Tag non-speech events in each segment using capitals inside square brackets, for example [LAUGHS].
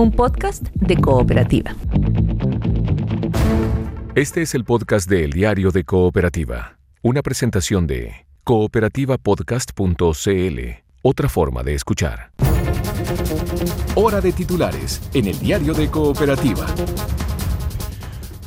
un podcast de cooperativa. Este es el podcast de El Diario de Cooperativa, una presentación de cooperativapodcast.cl, otra forma de escuchar. Hora de titulares en El Diario de Cooperativa.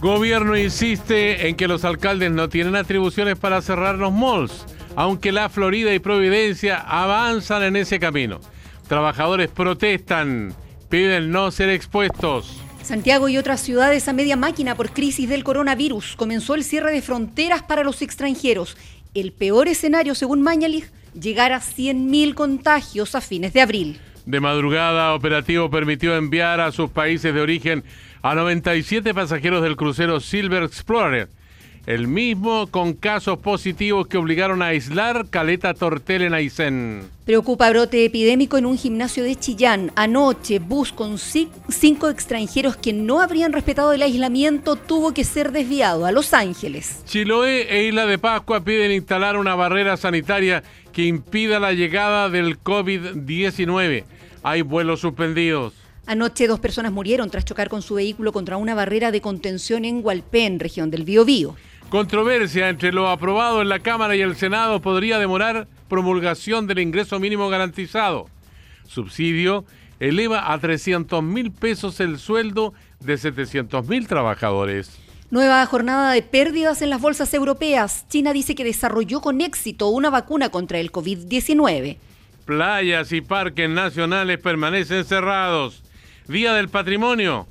Gobierno insiste en que los alcaldes no tienen atribuciones para cerrar los malls, aunque la Florida y Providencia avanzan en ese camino. Trabajadores protestan, piden no ser expuestos. Santiago y otras ciudades a media máquina por crisis del coronavirus. Comenzó el cierre de fronteras para los extranjeros. El peor escenario, según Mañalich, llegar a 100.000 contagios a fines de abril. De madrugada, operativo permitió enviar a sus países de origen a 97 pasajeros del crucero Silver Explorer, el mismo con casos positivos que obligaron a aislar Caleta Tortel en Aysén. Preocupa brote epidémico en un gimnasio de Chillán. Anoche, bus con cinco extranjeros que no habrían respetado el aislamiento tuvo que ser desviado a Los Ángeles. Chiloé e Isla de Pascua piden instalar una barrera sanitaria que impida la llegada del COVID-19. Hay vuelos suspendidos. Anoche dos personas murieron tras chocar con su vehículo contra una barrera de contención en Hualpén, región del Biobío. Controversia entre lo aprobado en la Cámara y el Senado podría demorar promulgación del ingreso mínimo garantizado. Subsidio eleva a 300 mil pesos el sueldo de 700 mil trabajadores. Nueva jornada de pérdidas en las bolsas europeas. China dice que desarrolló con éxito una vacuna contra el COVID-19. Playas y parques nacionales permanecen cerrados. Día del Patrimonio,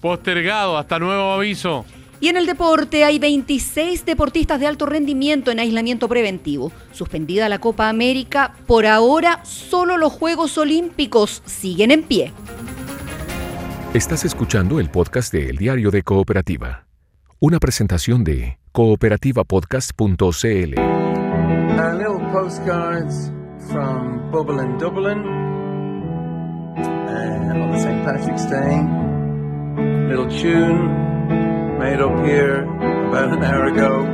postergado hasta nuevo aviso. Y en el deporte hay 26 deportistas de alto rendimiento en aislamiento preventivo. Suspendida la Copa América, por ahora solo los Juegos Olímpicos siguen en pie. Estás escuchando el podcast de El Diario de Cooperativa, una presentación de cooperativapodcast.cl. postcards from Dublin. uh, on the St. Patrick's Day. Little tune made up here about an hour ago.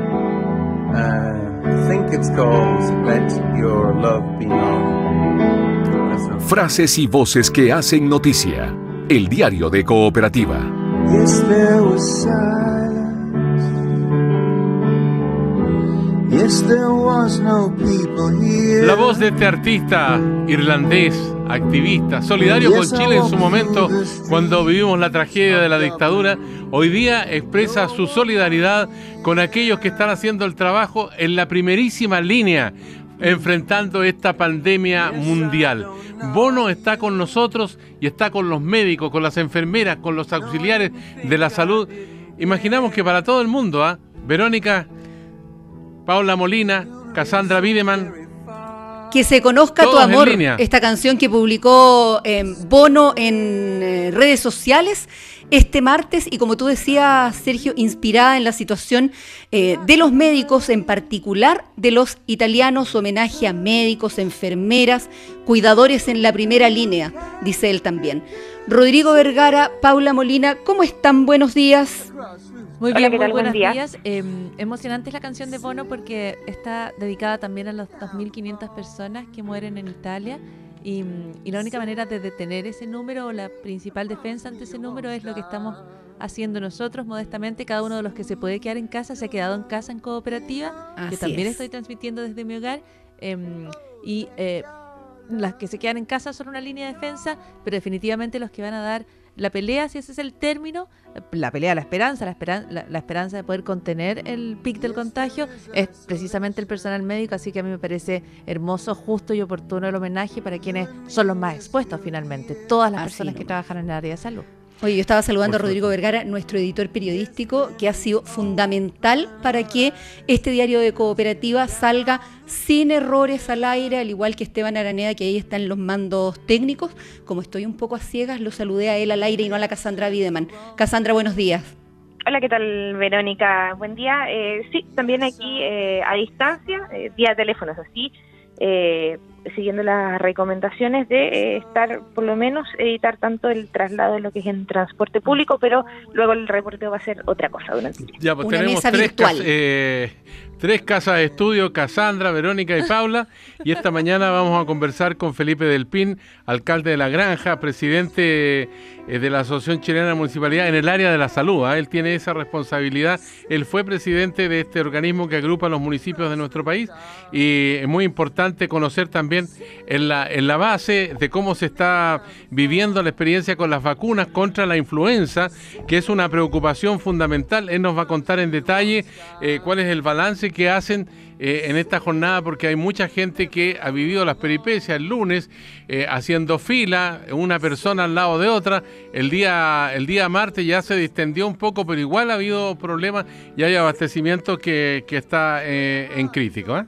Uh, I think it's called Let Your Love Be Known. Frases y voces que hacen noticia. El diario de Cooperativa. Yes, there was La voz de este artista irlandés activista, solidario con Chile en su momento cuando vivimos la tragedia de la dictadura, hoy día expresa su solidaridad con aquellos que están haciendo el trabajo en la primerísima línea enfrentando esta pandemia mundial. Bono está con nosotros y está con los médicos, con las enfermeras, con los auxiliares de la salud. Imaginamos que para todo el mundo, ¿ah? Verónica, Paula Molina, Cassandra Wiedemann, que se conozca tu amor, esta canción que publicó eh, Bono en eh, redes sociales este martes y como tú decías, Sergio, inspirada en la situación eh, de los médicos, en particular de los italianos, homenaje a médicos, enfermeras, cuidadores en la primera línea, dice él también. Rodrigo Vergara, Paula Molina, ¿cómo están? Buenos días. Muy bien, muy buenos días. Em, emocionante es la canción de Bono porque está dedicada también a las 2.500 personas que mueren en Italia y, la única manera de detener ese número o la principal defensa ante ese número es lo que estamos haciendo nosotros modestamente. Cada uno de los que se puede quedar en casa se ha quedado en casa en cooperativa, que también estoy transmitiendo desde mi hogar. Em, y eh, las que se quedan en casa son una línea de defensa, pero definitivamente los que van a dar la pelea, si ese es el término, la pelea, la esperanza, la, la, esperanza de poder contener el pic del contagio, es precisamente el personal médico, así que a mí me parece hermoso, justo y oportuno el homenaje para quienes son los más expuestos finalmente, todas las personas que trabajan en el área de salud. Oye, yo estaba saludando a Rodrigo Vergara, nuestro editor periodístico, que ha sido fundamental para que este diario de cooperativa salga sin errores al aire, al igual que Esteban Araneda, que ahí están los mandos técnicos. Como estoy un poco a ciegas, lo saludé a él al aire y no a la Cassandra Wiedemann. Cassandra, buenos días. Hola, ¿qué tal, Verónica? Buen día. Eh, sí, también aquí eh, a distancia, eh, vía teléfonos, así eh, siguiendo las recomendaciones de eh, estar, por lo menos, evitar tanto el traslado de lo que es en transporte público, pero luego el reporte va a ser otra cosa durante Ya, pues tenemos tres, eh, tres casas de estudio, Casandra, Verónica y Paula. Y esta mañana vamos a conversar con Felipe Del Pin, alcalde de La Granja, presidente eh, de la Asociación Chilena de Municipalidad en el área de la salud. ¿ah? Él tiene esa responsabilidad. Él fue presidente de este organismo que agrupa los municipios de nuestro país y es muy importante conocer también en la, en la base de cómo se está viviendo la experiencia con las vacunas contra la influenza, que es una preocupación fundamental. Él nos va a contar en detalle eh, cuál es el balance que hacen eh, en esta jornada porque hay mucha gente que ha vivido las peripecias el lunes eh, haciendo fila, una persona al lado de otra. El día, el día martes ya se distendió un poco, pero igual ha habido problemas y hay abastecimiento que, está eh, en crítico.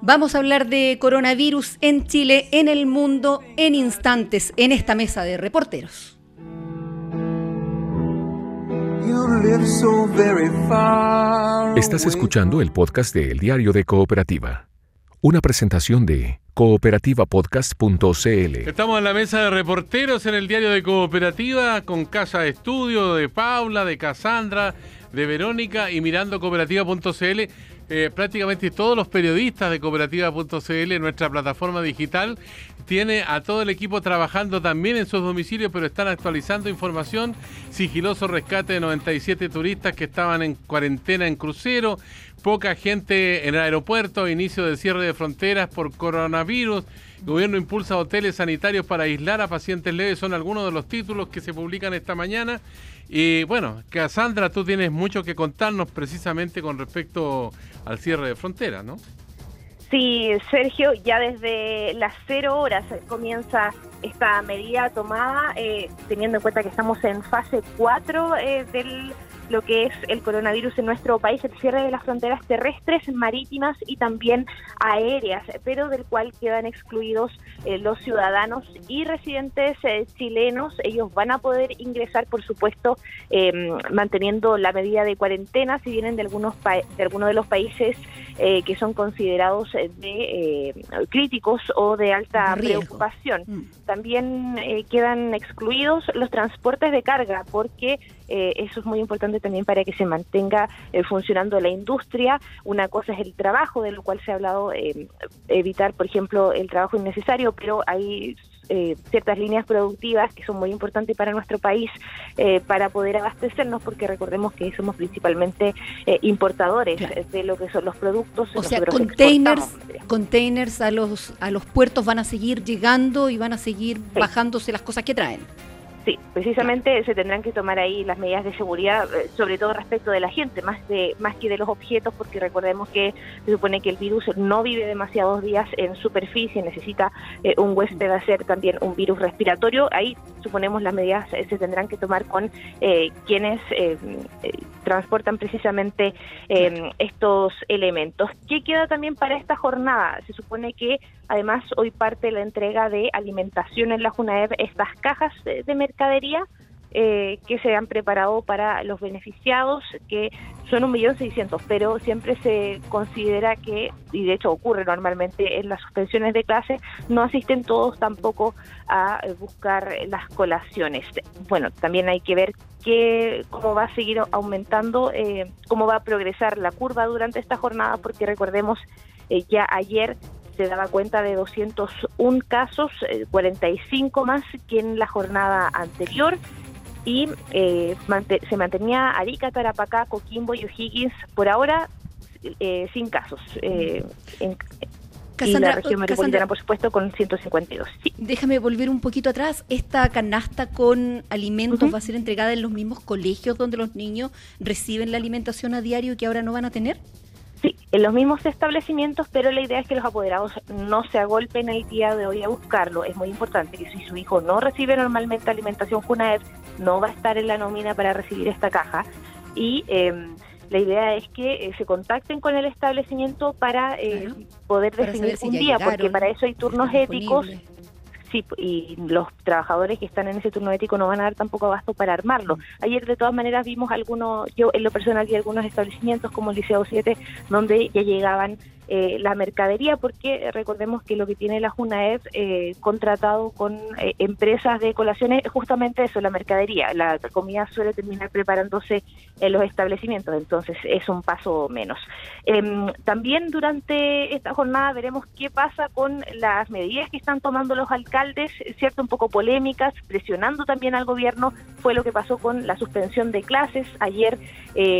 Vamos a hablar de coronavirus en Chile, en el mundo, en instantes, en esta mesa de reporteros. Estás escuchando el podcast de El Diario de Cooperativa, una presentación de cooperativapodcast.cl. Estamos en la mesa de reporteros en el Diario de Cooperativa con Casa de Estudio de Paula, de Casandra, de Verónica y mirando cooperativa.cl. Eh, prácticamente todos los periodistas de cooperativa.cl, nuestra plataforma digital, tiene a todo el equipo trabajando también en sus domicilios, pero están actualizando información. Sigiloso rescate de 97 turistas que estaban en cuarentena en crucero, poca gente en el aeropuerto, inicio del cierre de fronteras por coronavirus. El gobierno impulsa hoteles sanitarios para aislar a pacientes leves, son algunos de los títulos que se publican esta mañana. Y bueno, Cassandra, tú tienes mucho que contarnos precisamente con respecto al cierre de fronteras, ¿no? Sí, Sergio, ya desde las cero horas comienza esta medida tomada, eh, teniendo en cuenta que estamos en fase 4 eh, del lo que es el coronavirus en nuestro país, el cierre de las fronteras terrestres, marítimas y también aéreas, pero del cual quedan excluidos eh, los ciudadanos y residentes eh, chilenos. Ellos van a poder ingresar, por supuesto, em, manteniendo la medida de cuarentena si vienen de algunos de algunos de los países eh, que son considerados de críticos o de alta preocupación. Mm. También quedan excluidos los transportes de carga porque eso es muy importante también para que se mantenga eh, funcionando la industria. Una cosa es el trabajo, de lo cual se ha hablado, eh, evitar, por ejemplo, el trabajo innecesario, pero hay eh, ciertas líneas productivas que son muy importantes para nuestro país para poder abastecernos, porque recordemos que somos principalmente importadores de lo que son los productos. O sea, containers, containers a los a los puertos van a seguir llegando y van a seguir bajándose las cosas que traen. Sí, precisamente se tendrán que tomar ahí las medidas de seguridad, eh, sobre todo respecto de la gente, más de más que de los objetos, porque recordemos que se supone que el virus no vive demasiados días en superficie, necesita eh, un huésped hacer también un virus respiratorio. Ahí suponemos las medidas eh, se tendrán que tomar con quienes transportan precisamente estos elementos. ¿Qué queda también para esta jornada? Se supone que además hoy parte la entrega de alimentación en la JUNAEP, estas cajas de, mercadería eh, que se han preparado para los beneficiados, que son un millón seiscientos, pero siempre se considera que, y de hecho ocurre normalmente en las suspensiones de clase, no asisten todos tampoco a eh, buscar las colaciones. Bueno, también hay que ver que, cómo va a seguir aumentando, eh, cómo va a progresar la curva durante esta jornada, porque recordemos ya ayer se daba cuenta de 201 casos, 45 eh, más que en la jornada anterior y eh, se mantenía Arica, Tarapacá, Coquimbo y O'Higgins por ahora eh, sin casos. en, y la región metropolitana, por supuesto, con 152. Déjame volver un poquito atrás. ¿Esta canasta con alimentos va a ser entregada en los mismos colegios donde los niños reciben la alimentación a diario que ahora no van a tener? Sí, en los mismos establecimientos, pero la idea es que los apoderados no se agolpen el día de hoy a buscarlo. Es muy importante que si su hijo no recibe normalmente alimentación FUNAED, no va a estar en la nómina para recibir esta caja. Y em, la idea es que eh, se contacten con el establecimiento para eh, poder definir un día, porque para eso hay turnos éticos sí, y los trabajadores que están en ese turno ético no van a dar tampoco abasto para armarlo. Ayer de todas maneras vimos algunos, yo en lo personal vi algunos establecimientos como el Liceo 7, donde ya llegaban eh, la mercadería, porque recordemos que lo que tiene la Juna es eh, contratado con eh, empresas de colaciones, justamente eso, la mercadería. La comida suele terminar preparándose en los establecimientos, entonces es un paso menos. Em, también durante esta jornada veremos qué pasa con las medidas que están tomando los alcaldes, cierto, un poco polémicas, presionando también al gobierno. Fue lo que pasó con la suspensión de clases ayer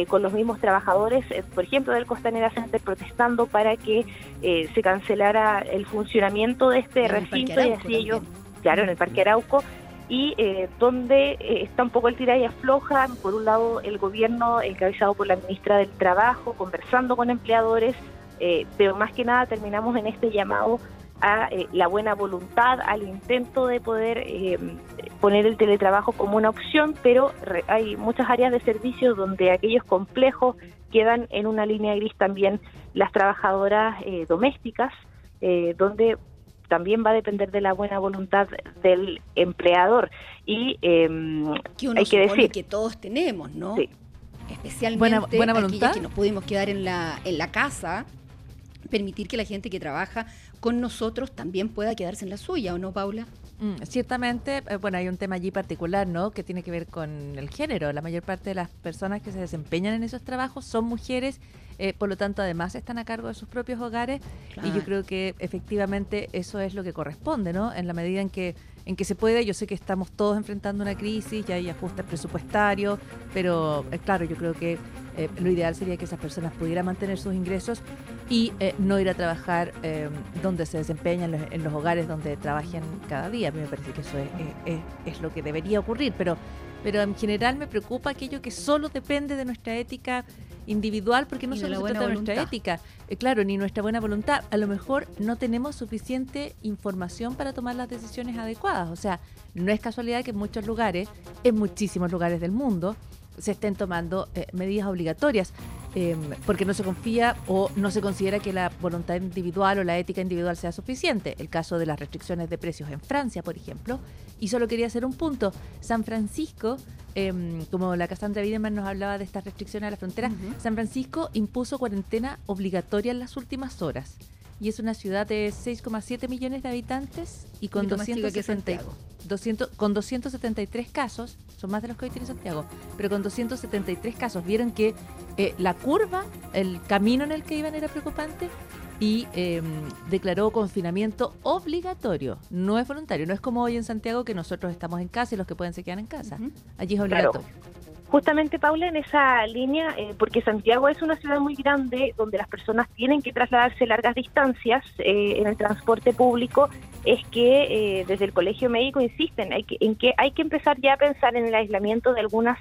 con los mismos trabajadores, por ejemplo, del Costanera Center protestando para que eh, se cancelara el funcionamiento de este recinto y así ellos, claro, en el Parque Arauco, y eh, donde eh, está un poco el tira y afloja, por un lado el gobierno encabezado por la ministra del Trabajo, conversando con empleadores, pero más que nada terminamos en este llamado a la buena voluntad, al intento de poder poner el teletrabajo como una opción, pero hay muchas áreas de servicios donde aquellos complejos quedan en una línea gris también las trabajadoras eh, domésticas, eh, donde también va a depender de la buena voluntad del empleador. Y em, hay que decir que todos tenemos, ¿no? Especialmente buena, buena voluntad. que nos pudimos quedar en la, en la casa, permitir que la gente que trabaja con nosotros también pueda quedarse en la suya, ¿o no, Paula? Mm, ciertamente, eh, bueno, hay un tema allí particular, ¿no? Que tiene que ver con el género. La mayor parte de las personas que se desempeñan en esos trabajos son mujeres eh, por lo tanto además están a cargo de sus propios hogares y yo creo que efectivamente eso es lo que corresponde, ¿no? En la medida en que en que se puede, yo sé que estamos todos enfrentando una crisis, ya hay ajustes presupuestarios, pero eh, claro, yo creo que eh, lo ideal sería que esas personas pudieran mantener sus ingresos y no ir a trabajar donde se desempeñan, en los hogares donde trabajen cada día. A mí me parece que eso es, es lo que debería ocurrir, pero pero en general me preocupa aquello que solo depende de nuestra ética individual, porque no solo se trata de nuestra ética, eh, claro, ni nuestra buena voluntad. A lo mejor no tenemos suficiente información para tomar las decisiones adecuadas. O sea, no es casualidad que en muchos lugares, en muchísimos lugares del mundo, se estén tomando eh, medidas obligatorias. Em, porque no se confía o no se considera que la voluntad individual o la ética individual sea suficiente. El caso de las restricciones de precios en Francia, por ejemplo. Y solo quería hacer un punto. San Francisco, em, como la Cassandra Wiedemann nos hablaba de estas restricciones a la frontera, San Francisco impuso cuarentena obligatoria en las últimas horas y es una ciudad de 6,7 millones de habitantes y con 260, 200, con 273 casos, son más de los que hoy tiene Santiago, pero con 273 casos. Vieron que eh, la curva, el camino en el que iban era preocupante y em, declaró confinamiento obligatorio, no es voluntario, no es como hoy en Santiago que nosotros estamos en casa y los que pueden se quedan en casa, allí es obligatorio. Justamente, Paula, en esa línea, eh, porque Santiago es una ciudad muy grande donde las personas tienen que trasladarse largas distancias eh, en el transporte público, es que eh, desde el Colegio Médico insisten en que hay que empezar ya a pensar en el aislamiento de algunas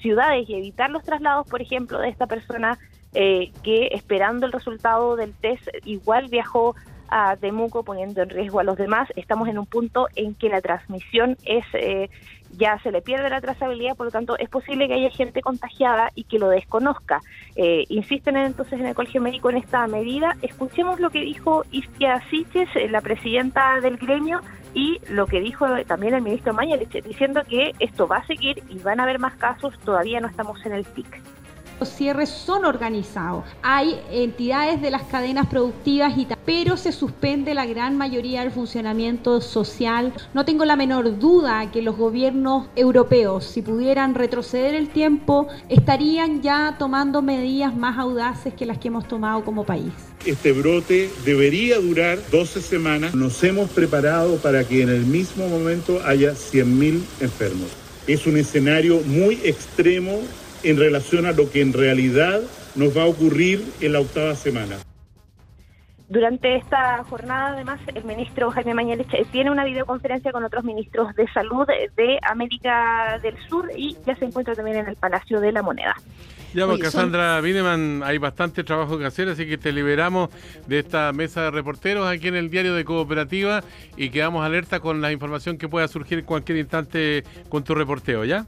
ciudades y evitar los traslados, por ejemplo, de esta persona que esperando el resultado del test igual viajó a Temuco poniendo en riesgo a los demás. Estamos en un punto en que la transmisión es eh, ya se le pierde la trazabilidad, por lo tanto es posible que haya gente contagiada y que lo desconozca. Eh, insisten entonces en el Colegio Médico en esta medida. Escuchemos lo que dijo Istia Siches, eh, la presidenta del gremio, y lo que dijo también el ministro Mañalich, diciendo que esto va a seguir y van a haber más casos, todavía no estamos en el pic. Los cierres son organizados. Hay entidades de las cadenas productivas, y pero se suspende la gran mayoría del funcionamiento social. No tengo la menor duda que los gobiernos europeos, si pudieran retroceder el tiempo, estarían ya tomando medidas más audaces que las que hemos tomado como país. Este brote debería durar 12 semanas. Nos hemos preparado para que en el mismo momento haya 100.000 enfermos. Es un escenario muy extremo en relación a lo que en realidad nos va a ocurrir en la octava semana. Durante esta jornada, además, el ministro Jaime Mañalich tiene una videoconferencia con otros ministros de salud de América del Sur y ya se encuentra también en el Palacio de la Moneda. Ya, pues, Cassandra Bineman, hay bastante trabajo que hacer, así que te liberamos de esta mesa de reporteros aquí en el diario de Cooperativa y quedamos alerta con la información que pueda surgir en cualquier instante con tu reporteo, ¿ya?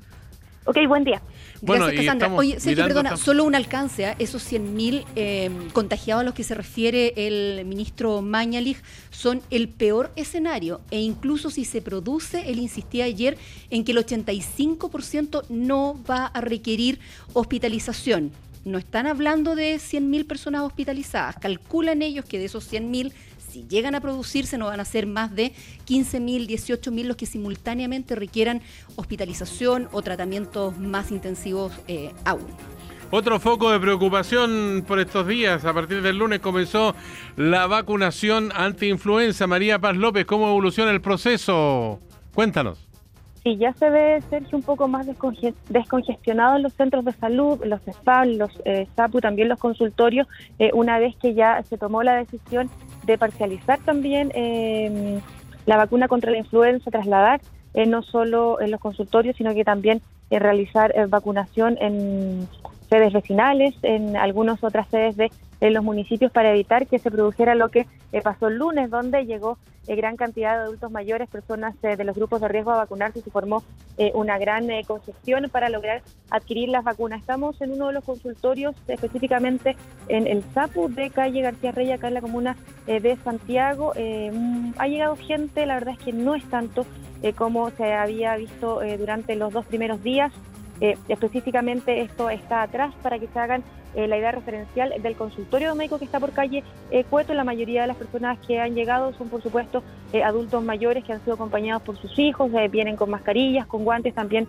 Ok, buen día. Bueno, Gracias, Cassandra. Oye, Sergio, perdona, solo un alcance a esos 100.000 eh, contagiados a los que se refiere el ministro Mañalich son el peor escenario e incluso si se produce, él insistía ayer en que el 85% no va a requerir hospitalización. no están hablando de 100.000 personas hospitalizadas. Calculan ellos que de esos 100.000, si llegan a producirse, no van a ser más de 15.000, 18.000 los que simultáneamente requieran hospitalización o tratamientos más intensivos eh, aún. Otro foco de preocupación por estos días, a partir del lunes comenzó la vacunación anti-influenza. María Paz López, ¿cómo evoluciona el proceso? Cuéntanos. Sí, ya se ve, Sergio, un poco más descongestionado en los centros de salud, los SPAM, los eh, SAPU, también los consultorios, eh, una vez que ya se tomó la decisión de parcializar también eh, la vacuna contra la influenza, trasladar eh, no solo en los consultorios, sino que también realizar vacunación en sedes vecinales, en algunas otras sedes de en los municipios para evitar que se produjera lo que eh, pasó el lunes, donde llegó eh, gran cantidad de adultos mayores, personas eh, de los grupos de riesgo a vacunarse y se formó una gran congestión para lograr adquirir las vacunas. Estamos en uno de los consultorios, específicamente en el SAPU de calle García Rey, acá en la comuna de Santiago. Mm, ha llegado gente, la verdad es que no es tanto como se había visto durante los dos primeros días. Eh, específicamente esto está atrás para que se hagan eh, la idea referencial del consultorio médico que está por calle eh, Cueto. La mayoría de las personas que han llegado son, por supuesto, adultos mayores que han sido acompañados por sus hijos, vienen con mascarillas, con guantes, también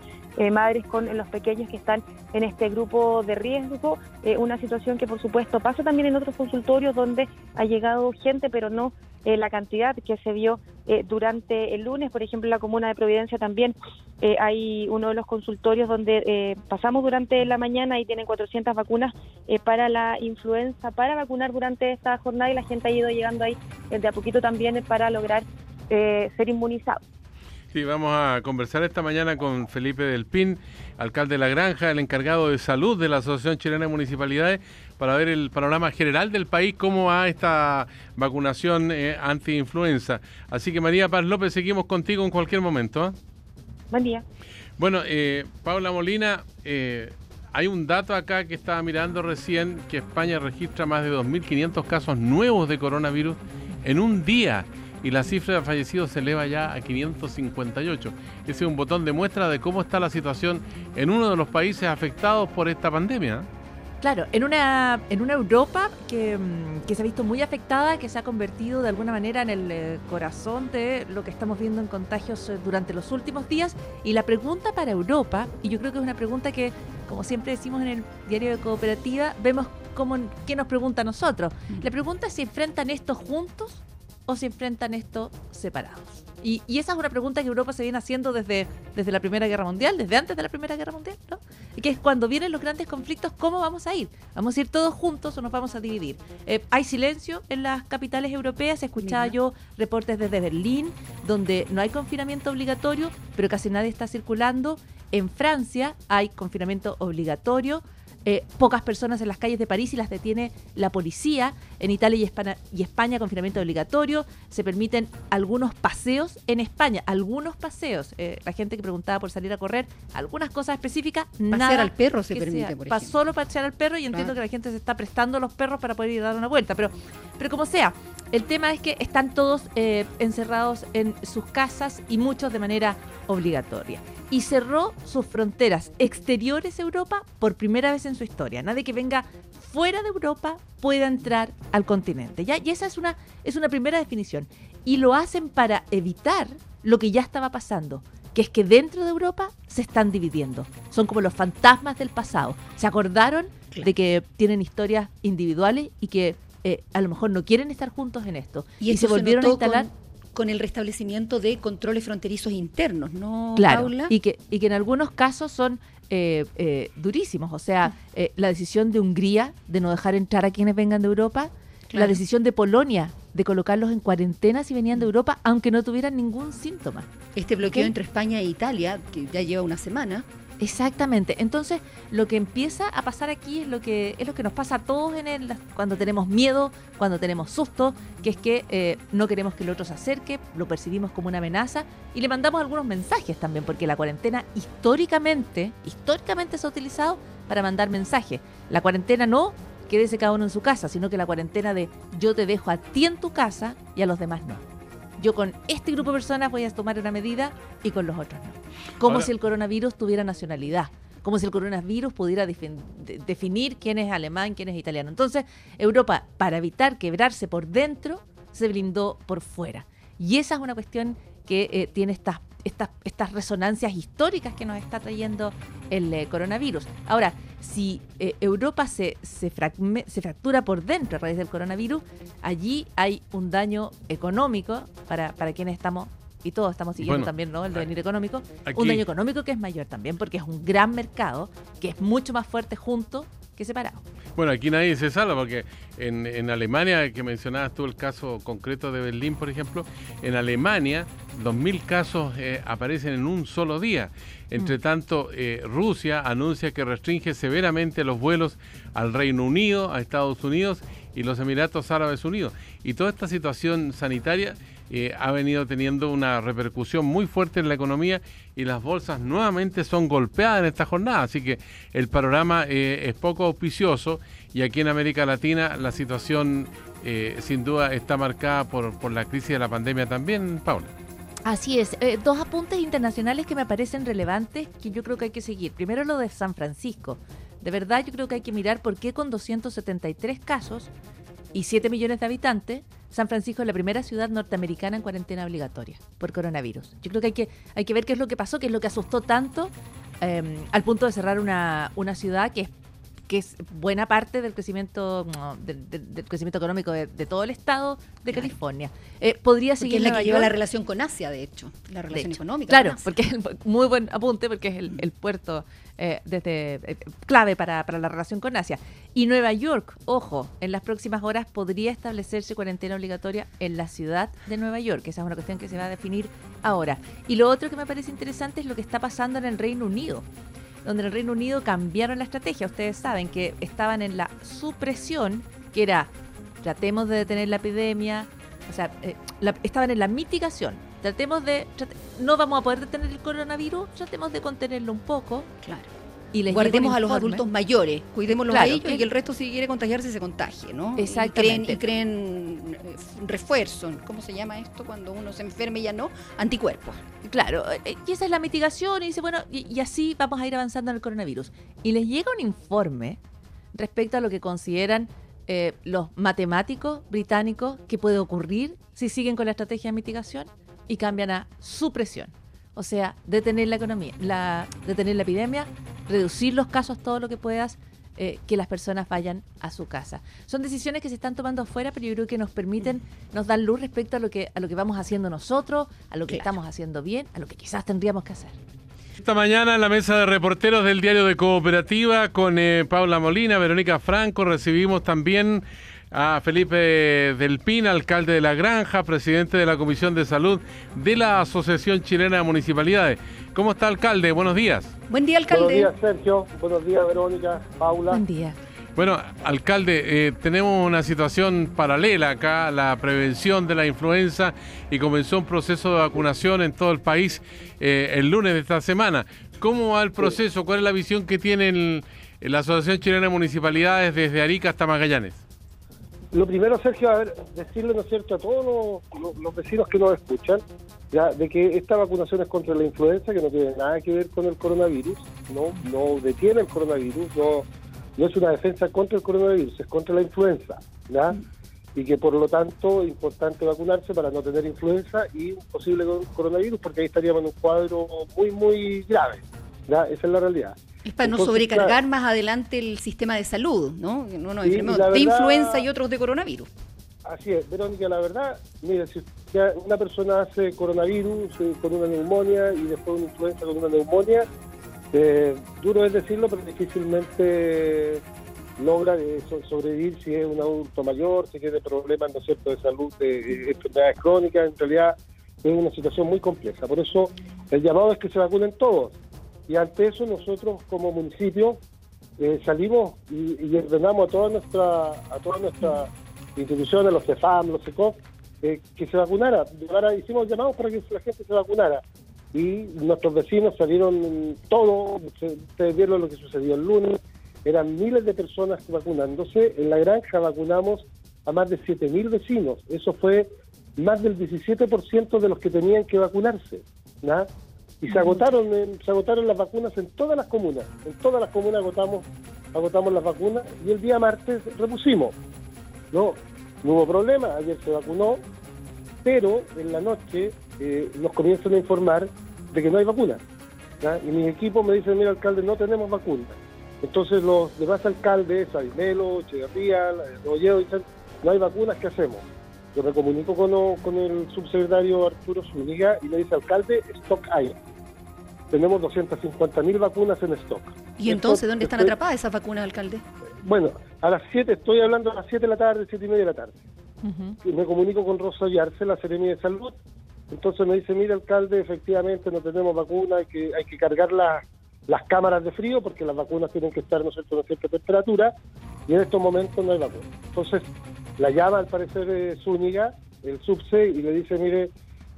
madres con los pequeños que están en este grupo de riesgo. una situación que, por supuesto, pasa también en otros consultorios donde ha llegado gente, pero no eh, la cantidad que se vio eh, durante el lunes. Por ejemplo, en la comuna de Providencia también eh, hay uno de los consultorios donde pasamos durante la mañana y tienen 400 vacunas para la influenza, para vacunar durante esta jornada y la gente ha ido llegando ahí de a poquito también para lograr ser inmunizado. Sí, vamos a conversar esta mañana con Felipe Del Pin, alcalde de La Granja, el encargado de salud de la Asociación Chilena de Municipalidades, para ver el panorama general del país, cómo va esta vacunación eh, anti-influenza. Así que María Paz López, seguimos contigo en cualquier momento. ¿eh? Buen día. Bueno, eh, Paula Molina, hay un dato acá que estaba mirando recién, que España registra más de 2.500 casos nuevos de coronavirus en un día y la cifra de fallecidos se eleva ya a 558. Ese es un botón de muestra de cómo está la situación en uno de los países afectados por esta pandemia. Claro, en una, en una Europa que, mm, que, se ha visto muy afectada, que se ha convertido de alguna manera en el eh, corazón de lo que estamos viendo en contagios eh, durante los últimos días. Y la pregunta para Europa, y yo creo que es una pregunta que, como siempre decimos en el diario de cooperativa, vemos cómo, qué nos pregunta a nosotros. La pregunta es si enfrentan esto juntos o se enfrentan esto separados? Y, esa es una pregunta que Europa se viene haciendo desde, desde la Primera Guerra Mundial, desde antes de la Primera Guerra Mundial, ¿no? Y que es cuando vienen los grandes conflictos, ¿cómo vamos a ir? ¿Vamos a ir todos juntos o nos vamos a dividir? Eh, hay silencio en las capitales europeas, escuchaba yo reportes desde Berlín, donde no hay confinamiento obligatorio, pero casi nadie está circulando. En Francia hay confinamiento obligatorio. Eh, pocas personas en las calles de París y las detiene la policía. En Italia y España, y España, confinamiento obligatorio. Se permiten algunos paseos en España, algunos paseos. Eh, la gente que preguntaba por salir a correr, algunas cosas específicas, pasear nada. al perro se permite, por ejemplo. Solo pasear al perro y entiendo que la gente se está prestando los perros para poder ir a dar una vuelta. Pero, pero como sea, el tema es que están todos eh, encerrados en sus casas y muchos de manera obligatoria y cerró sus fronteras exteriores a Europa por primera vez en su historia. Nadie que venga fuera de Europa pueda entrar al continente. ¿ya? Y esa es una, es una primera definición. Y lo hacen para evitar lo que ya estaba pasando, que es que dentro de Europa se están dividiendo. Son como los fantasmas del pasado. Se acordaron de que tienen historias individuales y que eh, a lo mejor no quieren estar juntos en esto. Y, se volvieron a instalar con el restablecimiento de controles fronterizos internos, ¿no, claro, Y que, y que en algunos casos son eh, eh, durísimos. O sea, eh, la decisión de Hungría de no dejar entrar a quienes vengan de Europa, la decisión de Polonia de colocarlos en cuarentena si venían de Europa, aunque no tuvieran ningún síntoma. Este bloqueo entre España e Italia, que ya lleva una semana, Exactamente. Entonces, lo que empieza a pasar aquí es lo que es lo que nos pasa a todos en el, cuando tenemos miedo, cuando tenemos susto, que es que eh, no queremos que el otro se acerque, lo percibimos como una amenaza y le mandamos algunos mensajes también, porque la cuarentena históricamente, históricamente se ha utilizado para mandar mensajes. La cuarentena no quédese cada uno en su casa, sino que la cuarentena de yo te dejo a ti en tu casa y a los demás no yo con este grupo de personas voy a tomar una medida y con los otros no. Como si el coronavirus tuviera nacionalidad. como si el coronavirus pudiera definir quién es alemán, quién es italiano. Entonces, Europa, para evitar quebrarse por dentro, se blindó por fuera. Y esa es una cuestión que eh, tiene estas, estas, estas resonancias históricas que nos está trayendo el eh, coronavirus. Ahora, si eh, Europa se, se, se, fractura por dentro a raíz del coronavirus, allí hay un daño económico para, para quienes estamos y todos estamos siguiendo también ¿no? el devenir económico, un daño económico que es mayor también, porque es un gran mercado que es mucho más fuerte junto que. Bueno, aquí nadie se salva porque en, en Alemania, que mencionabas tú el caso concreto de Berlín, por ejemplo, en Alemania 2.000 casos eh, aparecen en un solo día. Entre mm. tanto, eh, Rusia anuncia que restringe severamente los vuelos al Reino Unido, a Estados Unidos y los Emiratos Árabes Unidos. Y toda esta situación sanitaria eh, ha venido teniendo una repercusión muy fuerte en la economía y las bolsas nuevamente son golpeadas en esta jornada. Así que el panorama eh, es poco auspicioso y aquí en América Latina la situación eh, sin duda está marcada por, por la crisis de la pandemia también, Paula. Así es. dos apuntes internacionales que me parecen relevantes que yo creo que hay que seguir. Primero lo de San Francisco. De verdad yo creo que hay que mirar por qué con 273 casos y 7 millones de habitantes, San Francisco es la primera ciudad norteamericana en cuarentena obligatoria por coronavirus. Yo creo que hay que, hay que ver qué es lo que pasó, qué es lo que asustó tanto em, al punto de cerrar una, una ciudad que es que es buena parte del crecimiento del, crecimiento económico de, todo el estado de California. Eh, podría seguir es la que lleva la relación con Asia, de hecho, la relación económica. Claro, porque es muy buen apunte, porque es el, puerto eh, desde eh, clave para, para, la relación con Asia. Y Nueva York, ojo, en las próximas horas podría establecerse cuarentena obligatoria en la ciudad de Nueva York. Esa es una cuestión que se va a definir ahora. Y lo otro que me parece interesante es lo que está pasando en el Reino Unido donde en el Reino Unido cambiaron la estrategia. Ustedes saben que estaban en la supresión, que era tratemos de detener la epidemia, o sea, eh, estaban en la mitigación. Tratemos de, no vamos a poder detener el coronavirus, tratemos de contenerlo un poco. Claro y guardemos a los adultos mayores, cuidémoslos a ellos y que el resto si quiere contagiarse se contagie, ¿no? Exactamente. Y creen, eh, refuerzo, ¿cómo se llama esto? Cuando uno se enferme y ya no, anticuerpos. Claro, eh, y esa es la mitigación y dice, bueno, y, así vamos a ir avanzando en el coronavirus. Y les llega un informe respecto a lo que consideran eh, los matemáticos británicos que puede ocurrir si siguen con la estrategia de mitigación y cambian a supresión. O sea, detener la economía, la, detener la epidemia, reducir los casos todo lo que puedas, eh, que las personas vayan a su casa. Son decisiones que se están tomando afuera, pero yo creo que nos permiten, nos dan luz respecto a lo que, a lo que vamos haciendo nosotros, a lo que estamos haciendo bien, a lo que quizás tendríamos que hacer. Esta mañana en la mesa de reporteros del diario de Cooperativa con eh, Paula Molina, Verónica Franco, recibimos también a Felipe Del Pin, alcalde de La Granja, presidente de la Comisión de Salud de la Asociación Chilena de Municipalidades. ¿Cómo está, alcalde? Buenos días. Buen día, alcalde. Buenos días, Sergio. Buenos días, Verónica, Paula. Buen día. Bueno, alcalde, eh, tenemos una situación paralela acá, la prevención de la influenza y comenzó un proceso de vacunación en todo el país eh, el lunes de esta semana. ¿Cómo va el proceso? ¿Cuál es la visión que tiene la Asociación Chilena de Municipalidades desde Arica hasta Magallanes? Lo primero, Sergio, a ver, decirle, ¿no cierto?, a todos los, vecinos que nos escuchan, ya, de que esta vacunación es contra la influenza, que no tiene nada que ver con el coronavirus, no, no detiene el coronavirus, no, no es una defensa contra el coronavirus, es contra la influenza, ¿ya? Y que por lo tanto es importante vacunarse para no tener influenza y un posible coronavirus, porque ahí estaríamos en un cuadro muy, muy grave, ¿ya? Esa es la realidad. Es para no sobrecargar más adelante el sistema de salud, ¿no? No nos de influenza y otros de coronavirus. Así es, Verónica, la verdad, mire, si una persona hace coronavirus eh, con una neumonía y después una influenza con una neumonía, eh, duro es decirlo, pero difícilmente logra sobrevivir si es un adulto mayor, si tiene problemas, ¿no cierto?, de salud, de enfermedades crónicas, en realidad es una situación muy compleja. Por eso el llamado es que se vacunen todos y ante eso nosotros como municipio eh, salimos y, ordenamos a todas nuestras a todas nuestras instituciones, los CEFAM, los CECOF, eh, que se vacunara. Ahora hicimos llamados para que la gente se vacunara. Y nuestros vecinos salieron todos, ustedes vieron lo que sucedió el lunes, eran miles de personas vacunándose. En la granja vacunamos a más de 7.000 vecinos. Eso fue más del 17% de los que tenían que vacunarse. ¿no? Y se agotaron, se agotaron las vacunas en todas las comunas. En todas las comunas agotamos, agotamos las vacunas y el día martes repusimos. No, no hubo problema, ayer se vacunó, pero en la noche eh, nos comienzan a informar de que no hay vacuna. Y mi equipo me dice, mira alcalde, no tenemos vacuna. Entonces los demás alcaldes, Aimelo, Echeverría, Rolledo, dicen, no hay vacunas, ¿qué hacemos? Yo me comunico con, con el subsecretario Arturo Zúñiga y le dice, alcalde, stock hay. Tenemos 250 mil vacunas en stock. ¿Y entonces dónde están atrapadas esas vacunas, alcalde? Bueno, a las 7, estoy hablando a las 7 de la tarde, 7 y media de la tarde. y me comunico con Rosa Yarce, la Serenia de Salud. Entonces me dice, mira, alcalde, efectivamente no tenemos vacuna, hay que, hay que cargar las cámaras de frío porque las vacunas tienen que estar, ¿no sé, a cierta temperatura y en estos momentos no hay vacuna. Entonces la llama al parecer de Zúñiga, el subse, y le dice, mire,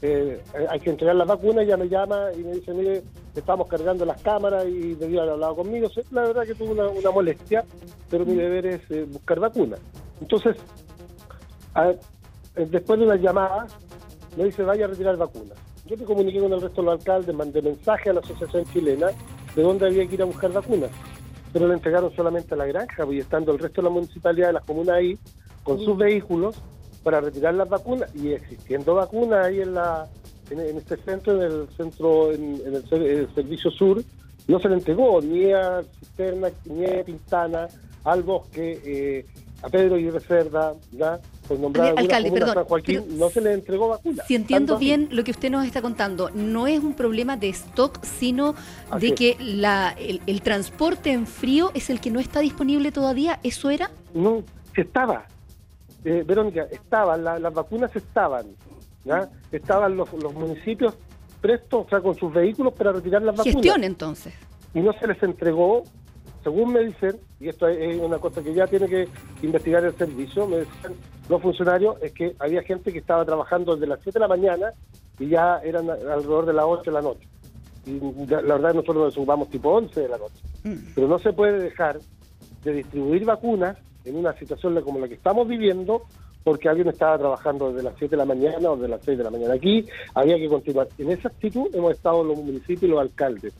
eh, hay que entregar la vacuna, ella me llama y me dice, mire, estamos cargando las cámaras y debió haber hablado conmigo. La verdad que tuve una, molestia, pero mi deber es eh, buscar vacuna. Entonces, eh, después de una llamada, me dice, vaya a retirar vacunas. Yo me comuniqué con el resto de los alcaldes, mandé mensaje a la Asociación Chilena de dónde había que ir a buscar vacunas, pero le entregaron solamente a la granja, y estando el resto de la municipalidad de las comunas ahí, con sus vehículos, para retirar las vacunas y existiendo vacunas ahí en la en, este centro, en el centro, en, el, servicio sur, no se le entregó ni a Cisterna, ni a Pintana, al bosque, eh, a Pedro y Reserva, ¿ya? Por nombrar Alcalde, perdón, Joaquín, no se le entregó vacuna. Si entiendo bien lo que usted nos está contando, no es un problema de stock, sino de que la, el, transporte en frío es el que no está disponible todavía, ¿eso era? No, se estaba, eh, Verónica, estaban, las vacunas estaban, ¿ya? Estaban los, los municipios prestos, o sea, con sus vehículos para retirar las vacunas. Gestión entonces. Y no se les entregó, según me dicen, y esto es una cosa que ya tiene que investigar el servicio, me dicen los funcionarios, es que había gente que estaba trabajando desde las 7 de la mañana y ya eran alrededor de las 8 de la noche. Y la verdad nosotros nos ocupamos tipo 11 de la noche. Mm. Pero no se puede dejar de distribuir vacunas en una situación como la que estamos viviendo, porque alguien estaba trabajando desde las 7 de la mañana o desde las 6 de la mañana. Aquí había que continuar. En esa actitud hemos estado los municipios y los alcaldes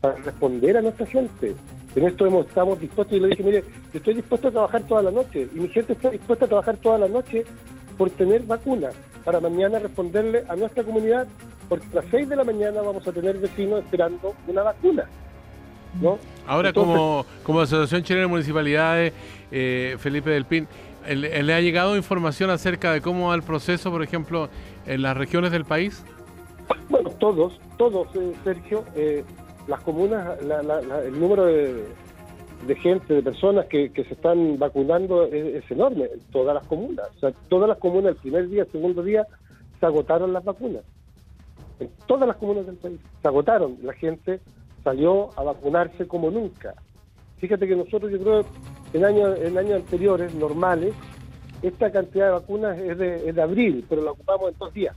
para responder a nuestra gente. En esto hemos, estamos dispuestos y le dije, mire, yo estoy dispuesto a trabajar toda la noche y mi gente está dispuesta a trabajar toda la noche por tener vacunas para mañana responderle a nuestra comunidad, porque a las 6 de la mañana vamos a tener vecinos esperando una vacuna. Ahora, como, como Asociación Chilena de Municipalidades, eh, Felipe del Pin, ¿le, ha llegado información acerca de cómo va el proceso, por ejemplo, en las regiones del país? Bueno, todos, todos, eh, Sergio. Eh, las comunas, el número de, gente, de personas que, se están vacunando es, enorme. Todas las comunas, o sea, todas las comunas, el primer día, el segundo día, se agotaron las vacunas. En todas las comunas del país se agotaron. La gente salió a vacunarse como nunca. Fíjate que nosotros, yo creo, en años, en años anteriores, normales, esta cantidad de vacunas es de, de abril, pero la ocupamos en dos días.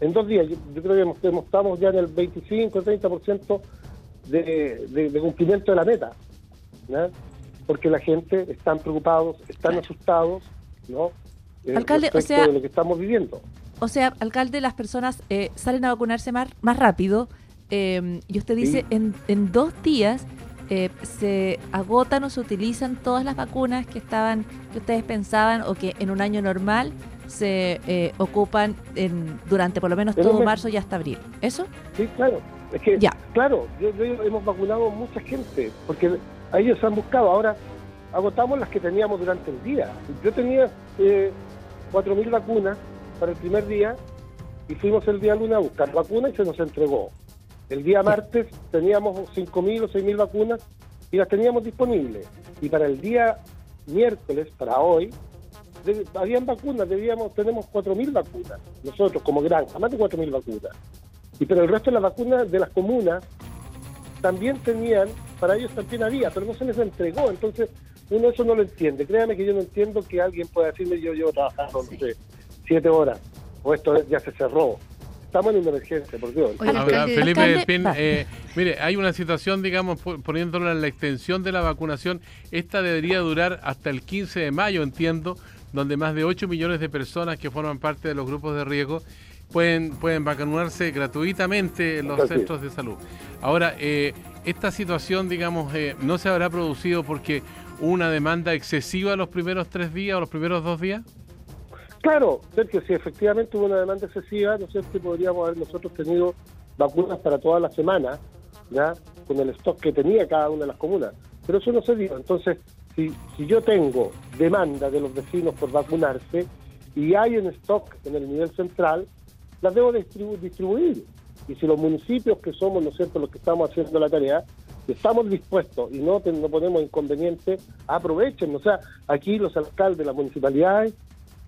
En dos días, yo, creo que estamos ya en el 25, 30% de, de, de cumplimiento de la meta. Porque la gente están preocupados, están asustados, ¿no? Eh, alcalde, o sea, de lo que estamos viviendo. O sea, alcalde, las personas eh, salen a vacunarse más, más rápido, eh, y usted dice, en, en, dos días eh, se agotan o se utilizan todas las vacunas que estaban, que ustedes pensaban o que en un año normal se eh, ocupan en, durante por lo menos todo marzo y hasta abril. ¿Eso? Sí, claro. Es que, ya. claro, yo, hemos vacunado mucha gente, porque a ellos se han buscado. Ahora agotamos las que teníamos durante el día. Yo tenía eh, 4.000 vacunas para el primer día y fuimos el día lunes a buscar vacunas y se nos entregó. El día martes teníamos 5.000 o 6.000 vacunas y las teníamos disponibles. Y para el día miércoles, para hoy, habían vacunas, debíamos, tenemos 4.000 vacunas, nosotros como granja, más de 4.000 vacunas. Y pero el resto de las vacunas de las comunas también tenían, para ellos también había, pero no se les entregó, entonces uno eso no lo entiende. Créame que yo no entiendo que alguien pueda decirme yo llevo trabajando, no sé, siete horas, o esto ya se cerró estamos en una emergencia, por Dios. Felipe eh, mire, hay una situación, digamos, poniéndolo en la extensión de la vacunación, esta debería durar hasta el 15 de mayo, entiendo, donde más de 8 millones de personas que forman parte de los grupos de riesgo pueden, pueden vacunarse gratuitamente en los centros de salud. Ahora, eh, esta situación, digamos, eh, no se habrá producido porque una demanda excesiva los primeros tres días o los primeros dos días. Claro, Sergio, si efectivamente hubo una demanda excesiva, no sé si podríamos haber nosotros tenido vacunas para toda la semana, ¿ya? Con el stock que tenía cada una de las comunas. Pero eso no se dio. Entonces, si, yo tengo demanda de los vecinos por vacunarse y hay en stock en el nivel central, las debo distribuir. Y si los municipios que somos, ¿no es cierto?, los que estamos haciendo la tarea, estamos dispuestos y no, no ponemos inconveniente, aprovechen. O sea, aquí los alcaldes de las municipalidades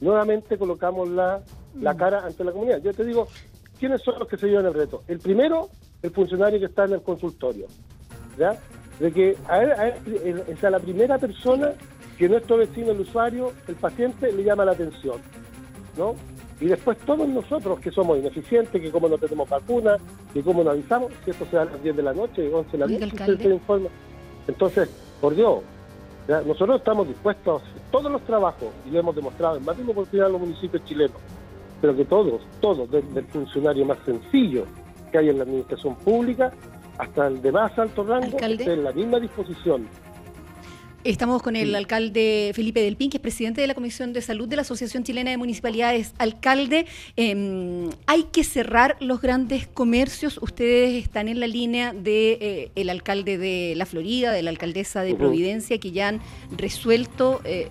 nuevamente colocamos la, la mm. cara ante la comunidad. Yo te digo, ¿quiénes son los que se llevan el reto? El primero, el funcionario que está en el consultorio. ¿Ya? De que a él, a la primera persona que nuestro vecino, el usuario, el paciente, le llama la atención. ¿No? Y después todos nosotros que somos ineficientes, que como no tenemos vacuna, que como no avisamos, si esto se da a las 10 de la noche, 11 de la noche, se, informa. Entonces, por Dios, nosotros estamos dispuestos a hacer todos los trabajos, y lo hemos demostrado en más de una oportunidad en los municipios chilenos, pero que todos, todos, desde el funcionario más sencillo que hay en la administración pública hasta el de más alto rango, estén en la misma disposición Estamos con el alcalde Felipe Del Pin, que es presidente de la Comisión de Salud de la Asociación Chilena de Municipalidades. Alcalde, em, hay que cerrar los grandes comercios. Ustedes están en la línea del de, eh, alcalde de la Florida, de la alcaldesa de Providencia, que ya han resuelto eh,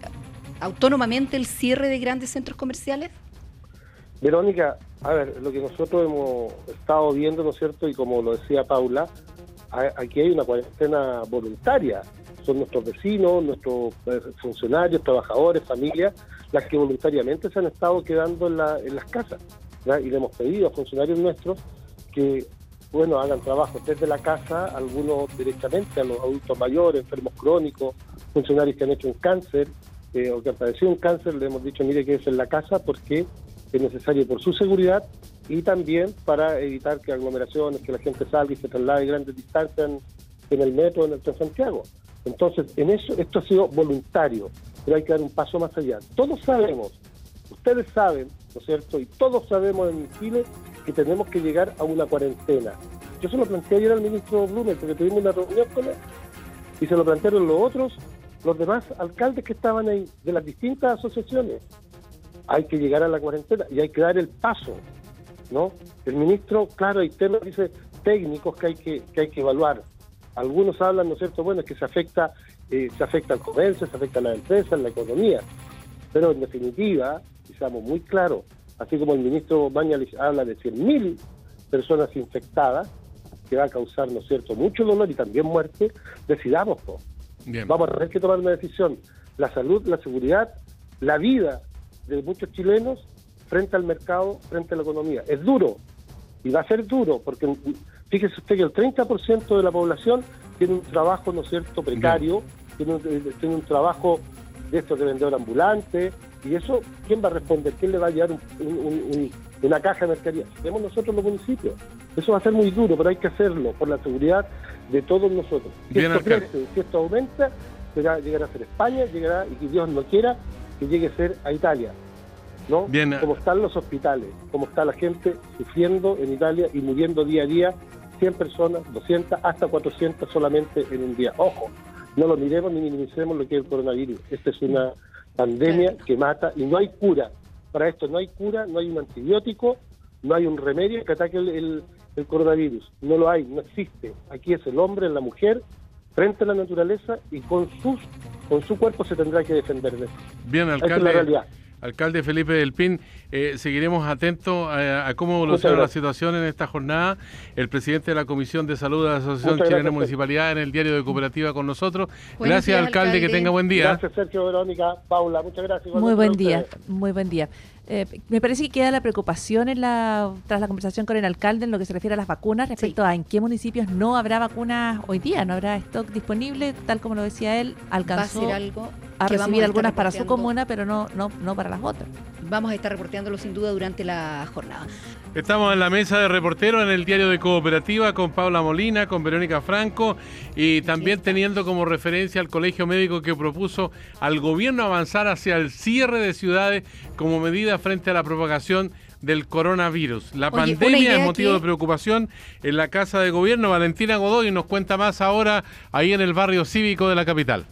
autónomamente el cierre de grandes centros comerciales. Verónica, a ver, lo que nosotros hemos estado viendo, ¿no es cierto? Y como lo decía Paula, aquí hay una cuarentena voluntaria son nuestros vecinos, nuestros eh, funcionarios, trabajadores, familias, las que voluntariamente se han estado quedando en, las casas. Y le hemos pedido a funcionarios nuestros que bueno, hagan trabajo desde la casa, algunos directamente a los adultos mayores, enfermos crónicos, funcionarios que han hecho un cáncer eh, o que han padecido un cáncer, le hemos dicho, mire, que es en la casa porque es necesario por su seguridad y también para evitar que aglomeraciones, que la gente salga y se traslade grandes distancias en, el metro, en el Santiago. Entonces, en eso, esto ha sido voluntario, pero hay que dar un paso más allá. Todos sabemos, ustedes saben, ¿no es cierto? Y todos sabemos en Chile que tenemos que llegar a una cuarentena. Yo se lo planteé ayer al ministro Blumen, porque tuvimos una reunión con él, y se lo plantearon los otros, los demás alcaldes que estaban ahí, de las distintas asociaciones. Hay que llegar a la cuarentena y hay que dar el paso, ¿no? El ministro, claro, hay temas, dice, técnicos que hay que, que hay que evaluar algunos hablan, ¿no es cierto? Bueno, es que se afecta, eh, se afecta al comercio, se afecta a las empresas, la economía. Pero en definitiva, y seamos muy claros, así como el ministro Bañales habla de 100.000 personas infectadas, que va a causar, ¿no es cierto?, mucho dolor y también muerte, decidamos, Vamos a tener que tomar una decisión. La salud, la seguridad, la vida de muchos chilenos frente al mercado, frente a la economía. Es duro, y va a ser duro, porque Fíjese usted que el 30% de la población tiene un trabajo, ¿no es cierto?, precario, tiene un, eh, tiene un trabajo de estos de vendedor ambulante, y eso, ¿quién va a responder? ¿Quién le va a llevar una caja de mercadería? Tenemos nosotros los municipios. Eso va a ser muy duro, pero hay que hacerlo por la seguridad de todos nosotros. Si esto crece, si esto aumenta, llegará a ser España, llegará, y que Dios no quiera, que llegue a ser a Italia. ¿no? Como están los hospitales, como está la gente sufriendo en Italia y muriendo día a día 100 personas, 200, hasta 400 solamente en un día. Ojo, no lo miremos ni minimicemos lo que es el coronavirus. Esta es una pandemia que mata y no hay cura. Para esto no hay cura, no hay un antibiótico, no hay un remedio que ataque el, coronavirus. No lo hay, no existe. Aquí es el hombre, la mujer, frente a la naturaleza y con, sus, con su cuerpo se tendrá que defender de eso. Bien, alcalde. es la realidad. Alcalde Felipe del Pin, eh, seguiremos atentos a, cómo evoluciona la situación en esta jornada. El presidente de la Comisión de Salud de la Asociación Chilena Municipalidad en el diario de Cooperativa con nosotros. gracias, alcalde, que tenga buen día. Gracias, Sergio, Verónica, Paula, muchas gracias. Muy buen día, muy buen día. Eh, me parece que queda la preocupación en la, tras la conversación con el alcalde en lo que se refiere a las vacunas respecto a en qué municipios no habrá vacunas hoy día, no habrá stock disponible, tal como lo decía él, alcanzó algo a recibir algunas para su comuna, pero no, no, no para las otras. Vamos a estar reporteándolo sin duda durante la jornada. Estamos en la mesa de reporteros en el diario de Cooperativa con Paula Molina, con Verónica Franco y también teniendo como referencia al colegio médico que propuso al gobierno avanzar hacia el cierre de ciudades como medida frente a la propagación del coronavirus. La pandemia es motivo de preocupación en la Casa de Gobierno. Valentina Godoy nos cuenta más ahora ahí en el barrio cívico de la capital.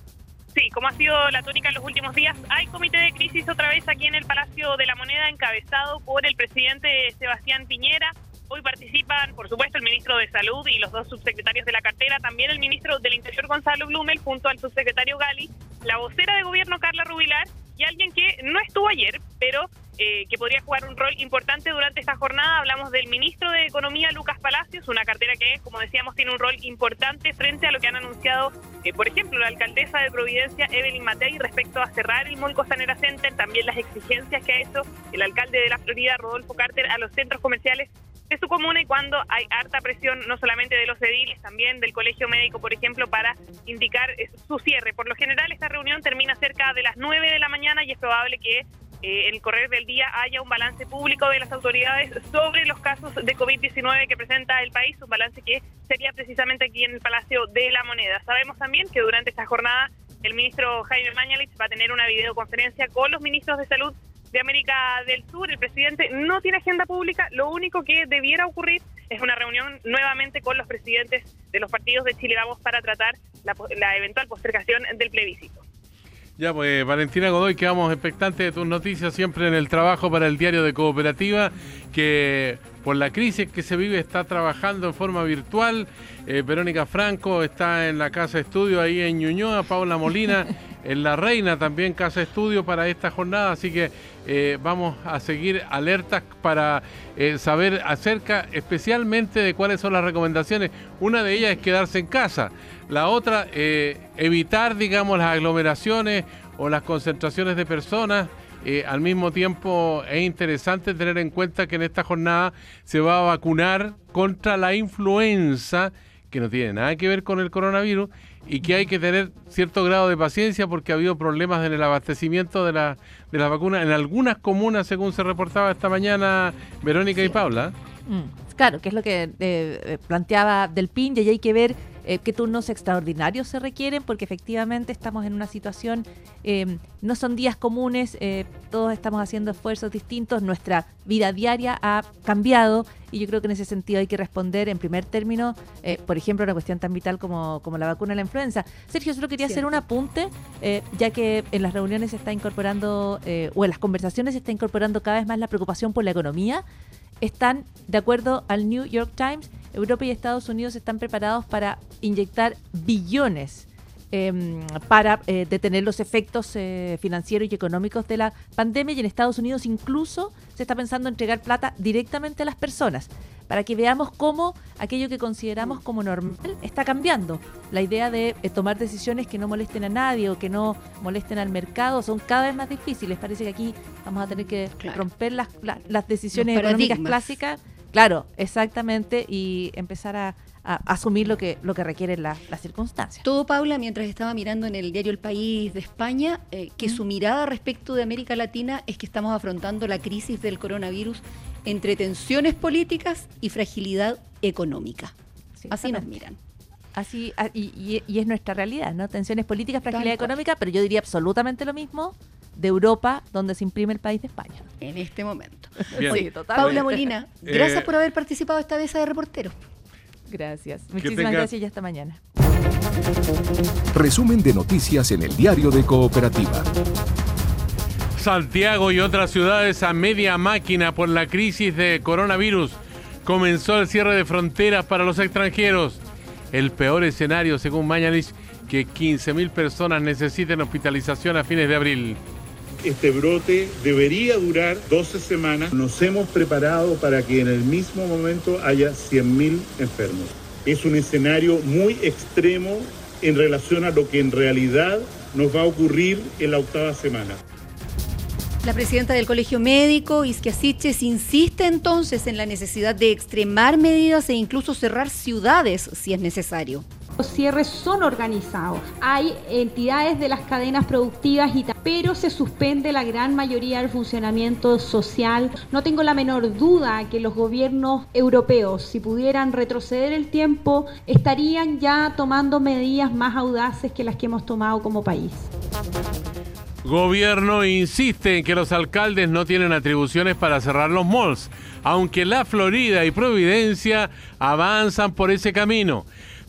Sí, como ha sido la tónica en los últimos días, hay comité de crisis otra vez aquí en el Palacio de la Moneda encabezado por el presidente Sebastián Piñera. Hoy participan, por supuesto, el ministro de Salud y los dos subsecretarios de la cartera, también el ministro del Interior Gonzalo Blumel junto al subsecretario Gali, la vocera de gobierno Carla Rubilar y alguien que no estuvo ayer, pero eh, que podría jugar un rol importante durante esta jornada. Hablamos del ministro de Economía, Lucas Palacios, una cartera que, como decíamos, tiene un rol importante frente a lo que han anunciado, eh, por ejemplo, la alcaldesa de Providencia, Evelyn Matei, respecto a cerrar el Mall Costanera Center, también las exigencias que ha hecho el alcalde de la Florida, Rodolfo Carter, a los centros comerciales de su comuna y cuando hay harta presión no solamente de los ediles, también del colegio médico, por ejemplo, para indicar eh, su cierre. Por lo general, esta reunión termina cerca de las 9 de la mañana y es probable que eh, en el correr del día haya un balance público de las autoridades sobre los casos de COVID-19 que presenta el país, un balance que sería precisamente aquí en el Palacio de la Moneda. Sabemos también que durante esta jornada el ministro Jaime Mañalich va a tener una videoconferencia con los ministros de salud de América del Sur. El presidente no tiene agenda pública. Lo único que debiera ocurrir es una reunión nuevamente con los presidentes de los partidos de Chile Vamos para tratar la, eventual postergación del plebiscito. Ya, pues Valentina Godoy, quedamos expectantes de tus noticias siempre en el trabajo para el diario de Cooperativa, que por la crisis que se vive está trabajando en forma virtual. Eh, Verónica Franco está en la casa estudio ahí en Ñuñoa, Paula Molina [LAUGHS] en La Reina también casa estudio para esta jornada, así que eh, vamos a seguir alertas para eh, saber acerca especialmente de cuáles son las recomendaciones. Una de ellas es quedarse en casa, la otra evitar, digamos, las aglomeraciones o las concentraciones de personas. Al mismo tiempo es interesante tener en cuenta que en esta jornada se va a vacunar contra la influenza que no tiene nada que ver con el coronavirus y que hay que tener cierto grado de paciencia porque ha habido problemas en el abastecimiento de la, de la vacuna en algunas comunas, según se reportaba esta mañana Verónica y Paula. Mm, claro, que es lo que eh, eh, planteaba Del PIN y hay que ver eh, qué turnos extraordinarios se requieren, porque efectivamente estamos en una situación, em, no son días comunes, eh, todos estamos haciendo esfuerzos distintos, nuestra vida diaria ha cambiado y yo creo que en ese sentido hay que responder en primer término, eh, por ejemplo, una cuestión tan vital como, como la vacuna de la influenza. Sergio, solo quería hacer un apunte, ya que en las reuniones se está incorporando, o en las conversaciones se está incorporando cada vez más la preocupación por la economía están, de acuerdo al New York Times, Europa y Estados Unidos están preparados para inyectar billones em, para eh, detener los efectos eh, financieros y económicos de la pandemia y en Estados Unidos incluso se está pensando en entregar plata directamente a las personas para que veamos cómo aquello que consideramos como normal está cambiando. La idea de eh, tomar decisiones que no molesten a nadie o que no molesten al mercado son cada vez más difíciles. Parece que aquí vamos a tener que romper las, las decisiones económicas clásicas. Claro, exactamente, y empezar a, asumir lo que, lo que requieren las circunstancias. Todo, Paula, mientras estaba mirando en el diario El País de España, eh, que su mirada respecto de América Latina es que estamos afrontando la crisis del coronavirus entre tensiones políticas y fragilidad económica. Así nos miran. Así, ah, y, es nuestra realidad, ¿no? Tensiones políticas, fragilidad económica, pero yo diría absolutamente lo mismo de Europa, donde se imprime el país de España. En este momento. Sí, Paula Molina, eh, gracias por haber participado esta vez de reportero. Gracias. Muchísimas gracias y hasta mañana. Resumen de noticias en el diario de Cooperativa. Santiago y otras ciudades a media máquina por la crisis de coronavirus. Comenzó el cierre de fronteras para los extranjeros. El peor escenario, según Mañalich, que 15.000 personas necesiten hospitalización a fines de abril. Este brote debería durar 12 semanas. Nos hemos preparado para que en el mismo momento haya 100.000 enfermos. Es un escenario muy extremo en relación a lo que en realidad nos va a ocurrir en la octava semana. La presidenta del Colegio Médico, Isquia Siches, insiste entonces en la necesidad de extremar medidas e incluso cerrar ciudades si es necesario. Los cierres son organizados. Hay entidades de las cadenas productivas, y pero se suspende la gran mayoría del funcionamiento social. No tengo la menor duda que los gobiernos europeos, si pudieran retroceder el tiempo, estarían ya tomando medidas más audaces que las que hemos tomado como país. Gobierno insiste en que los alcaldes no tienen atribuciones para cerrar los malls, aunque la Florida y Providencia avanzan por ese camino.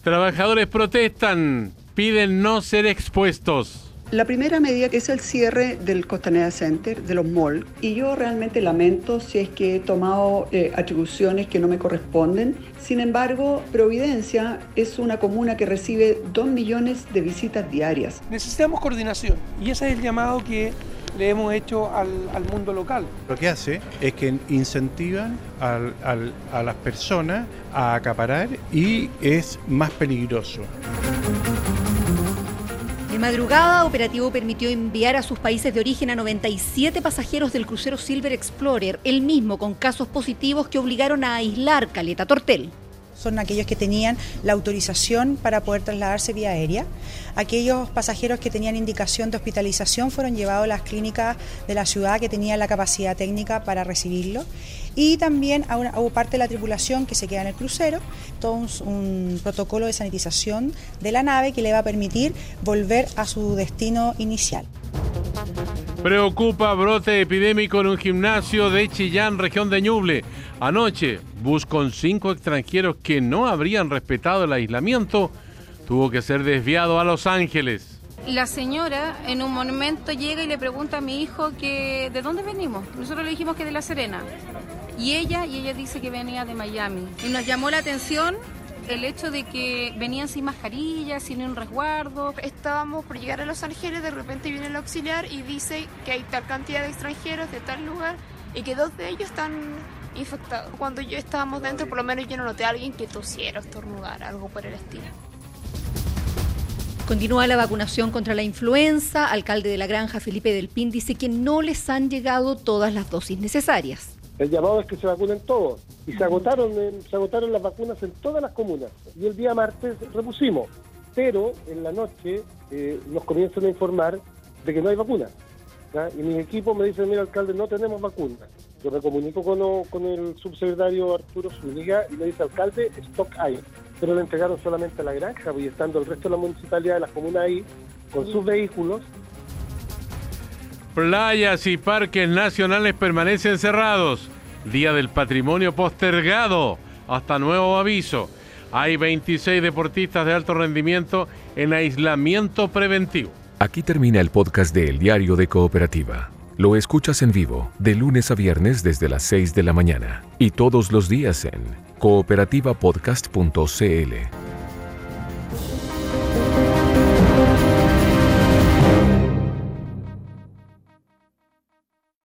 Trabajadores protestan, piden no ser expuestos. La primera medida que es el cierre del Costanera Center, de los malls, y yo realmente lamento si es que he tomado eh, atribuciones que no me corresponden. Sin embargo, Providencia es una comuna que recibe 2 millones de visitas diarias. Necesitamos coordinación y ese es el llamado que le hemos hecho al, mundo local. Lo que hace es que incentivan a las personas a acaparar y es más peligroso. De madrugada, Operativo permitió enviar a sus países de origen a 97 pasajeros del crucero Silver Explorer, el mismo con casos positivos que obligaron a aislar Caleta Tortel son aquellos que tenían la autorización para poder trasladarse vía aérea. Aquellos pasajeros que tenían indicación de hospitalización fueron llevados a las clínicas de la ciudad que tenían la capacidad técnica para recibirlo. Y también hubo parte de la tripulación que se queda en el crucero, todo un, protocolo de sanitización de la nave que le va a permitir volver a su destino inicial. Preocupa brote epidémico en un gimnasio de Chillán, región de Ñuble. Anoche, bus con cinco extranjeros que no habrían respetado el aislamiento tuvo que ser desviado a Los Ángeles. La señora en un momento llega y le pregunta a mi hijo que de dónde venimos. Nosotros le dijimos que de La Serena. Y ella, y ella dice que venía de Miami. Y nos llamó la atención el hecho de que venían sin mascarilla, sin un resguardo. Estábamos por llegar a Los Ángeles, de repente viene el auxiliar y dice que hay tal cantidad de extranjeros de tal lugar y que dos de ellos están infectados. Cuando yo estábamos dentro, por lo menos yo no noté a alguien que tosiera o estornudara, algo por el estilo. Continúa la vacunación contra la influenza. Alcalde de la granja, Felipe Del Pin, dice que no les han llegado todas las dosis necesarias. El llamado es que se vacunen todos. Y se agotaron, se agotaron las vacunas en todas las comunas. Y el día martes repusimos. Pero en la noche eh, nos comienzan a informar de que no hay vacuna. Y mi equipo me dice, mira alcalde, no tenemos vacuna. Yo me comunico con, con el subsecretario Arturo Zúñiga y me dice, alcalde, stock hay. Pero le entregaron solamente a la granja, y estando el resto de la municipalidad de las comunas ahí, con sus vehículos, Playas y parques nacionales permanecen cerrados. Día del Patrimonio postergado. Hasta nuevo aviso. Hay 26 deportistas de alto rendimiento en aislamiento preventivo. Aquí termina el podcast de El Diario de Cooperativa. Lo escuchas en vivo de lunes a viernes desde las 6 de la mañana y todos los días en cooperativapodcast.cl.